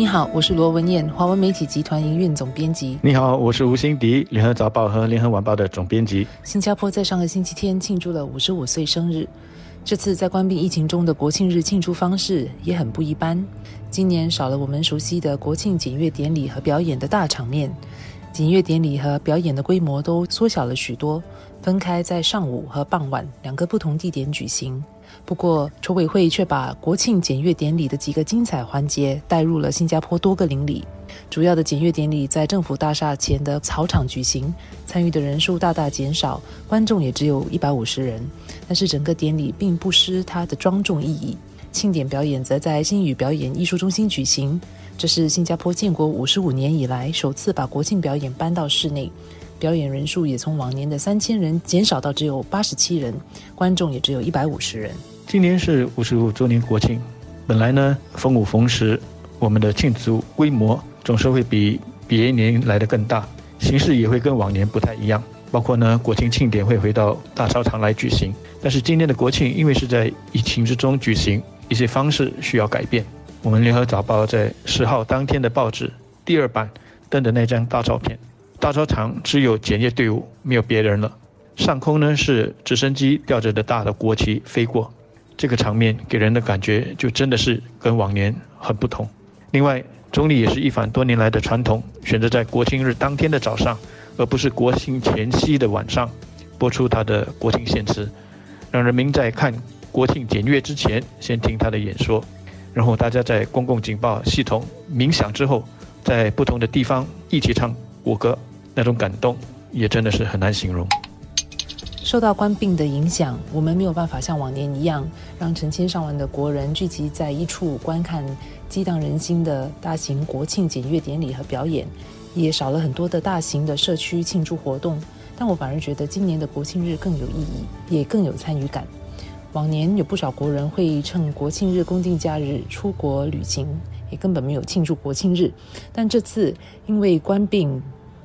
你好，我是罗文燕，华文媒体集团营运总编辑。你好，我是吴欣迪，联合早报和联合晚报的总编辑。新加坡在上个星期天庆祝了五十五岁生日。这次在关闭疫情中的国庆日庆祝方式也很不一般。今年少了我们熟悉的国庆检阅典礼和表演的大场面，检阅典礼和表演的规模都缩小了许多，分开在上午和傍晚两个不同地点举行。不过，筹委会却把国庆检阅典礼的几个精彩环节带入了新加坡多个邻里。主要的检阅典礼在政府大厦前的草场举行，参与的人数大大减少，观众也只有一百五十人。但是整个典礼并不失它的庄重意义。庆典表演则在新语表演艺术中心举行，这是新加坡建国五十五年以来首次把国庆表演搬到室内。表演人数也从往年的三千人减少到只有八十七人，观众也只有一百五十人。今年是五十五周年国庆，本来呢逢五逢十，我们的庆祝规模总是会比别年来的更大，形式也会跟往年不太一样。包括呢国庆庆典会回到大操场来举行，但是今年的国庆因为是在疫情之中举行，一些方式需要改变。我们联合早报在十号当天的报纸第二版登的那张大照片。大操场只有检阅队伍，没有别人了。上空呢是直升机吊着的大的国旗飞过，这个场面给人的感觉就真的是跟往年很不同。另外，总理也是一反多年来的传统，选择在国庆日当天的早上，而不是国庆前夕的晚上，播出他的国庆献词，让人民在看国庆检阅之前先听他的演说，然后大家在公共警报系统鸣响之后，在不同的地方一起唱国歌。那种感动也真的是很难形容。受到官病的影响，我们没有办法像往年一样，让成千上万的国人聚集在一处观看激荡人心的大型国庆检阅典礼和表演，也少了很多的大型的社区庆祝活动。但我反而觉得今年的国庆日更有意义，也更有参与感。往年有不少国人会趁国庆日公定假日出国旅行，也根本没有庆祝国庆日。但这次因为官病。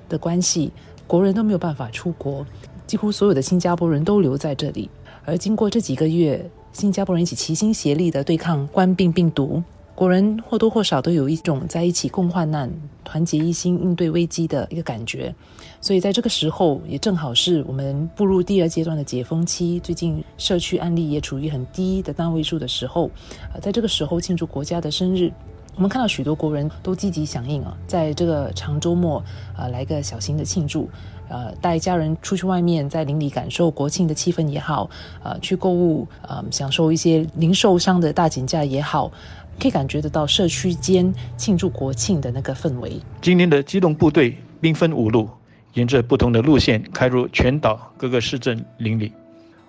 的关系，国人都没有办法出国，几乎所有的新加坡人都留在这里。而经过这几个月，新加坡人一起齐心协力的对抗冠病病毒，国人或多或少都有一种在一起共患难、团结一心应对危机的一个感觉。所以在这个时候，也正好是我们步入第二阶段的解封期，最近社区案例也处于很低的单位数的时候，啊，在这个时候庆祝国家的生日。我们看到许多国人都积极响应啊，在这个长周末，呃，来个小型的庆祝，呃，带家人出去外面，在邻里感受国庆的气氛也好，呃，去购物，呃，享受一些零售商的大减价也好，可以感觉得到社区间庆祝国庆的那个氛围。今年的机动部队兵分五路，沿着不同的路线开入全岛各个市镇邻里。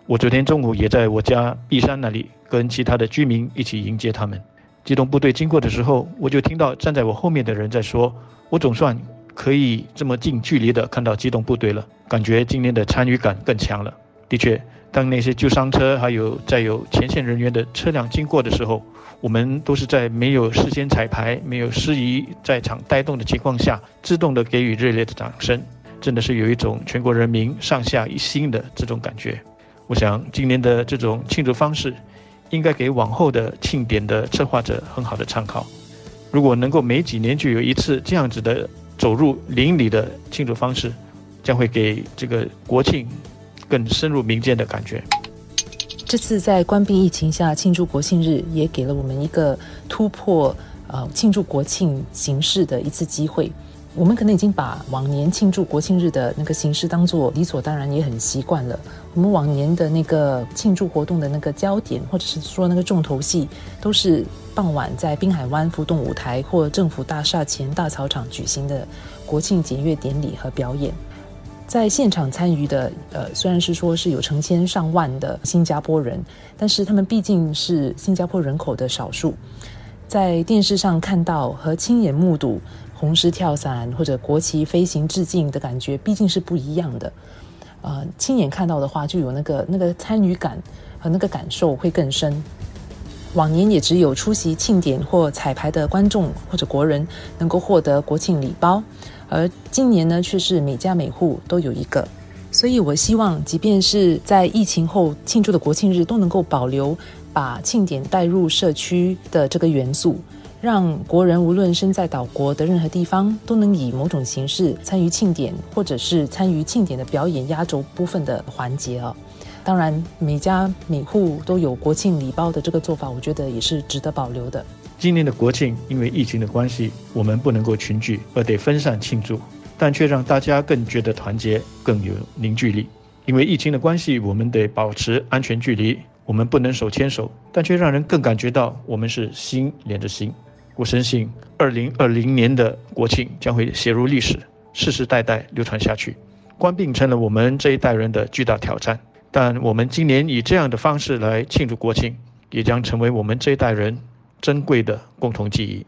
我昨天中午也在我家碧山那里，跟其他的居民一起迎接他们。机动部队经过的时候，我就听到站在我后面的人在说：“我总算可以这么近距离的看到机动部队了，感觉今年的参与感更强了。”的确，当那些救伤车还有载有前线人员的车辆经过的时候，我们都是在没有事先彩排、没有司仪在场带动的情况下，自动的给予热烈的掌声，真的是有一种全国人民上下一心的这种感觉。我想，今年的这种庆祝方式。应该给往后的庆典的策划者很好的参考。如果能够每几年就有一次这样子的走入邻里的庆祝方式，将会给这个国庆更深入民间的感觉。这次在关闭疫情下庆祝国庆日，也给了我们一个突破呃庆祝国庆形式的一次机会。我们可能已经把往年庆祝国庆日的那个形式当做理所当然，也很习惯了。我们往年的那个庆祝活动的那个焦点，或者是说那个重头戏，都是傍晚在滨海湾浮动舞台或政府大厦前大操场举行的国庆检阅典礼和表演。在现场参与的，呃，虽然是说是有成千上万的新加坡人，但是他们毕竟是新加坡人口的少数。在电视上看到和亲眼目睹。红狮跳伞或者国旗飞行致敬的感觉毕竟是不一样的，呃，亲眼看到的话就有那个那个参与感和那个感受会更深。往年也只有出席庆典或彩排的观众或者国人能够获得国庆礼包，而今年呢却是每家每户都有一个。所以我希望，即便是在疫情后庆祝的国庆日，都能够保留把庆典带入社区的这个元素。让国人无论身在岛国的任何地方，都能以某种形式参与庆典，或者是参与庆典的表演压轴部分的环节啊。当然，每家每户都有国庆礼包的这个做法，我觉得也是值得保留的。今年的国庆因为疫情的关系，我们不能够群聚，而得分散庆祝，但却让大家更觉得团结，更有凝聚力。因为疫情的关系，我们得保持安全距离，我们不能手牵手，但却让人更感觉到我们是心连着心。我深信，二零二零年的国庆将会写入历史，世世代代流传下去。官病成了我们这一代人的巨大挑战，但我们今年以这样的方式来庆祝国庆，也将成为我们这一代人。珍贵的共同记忆。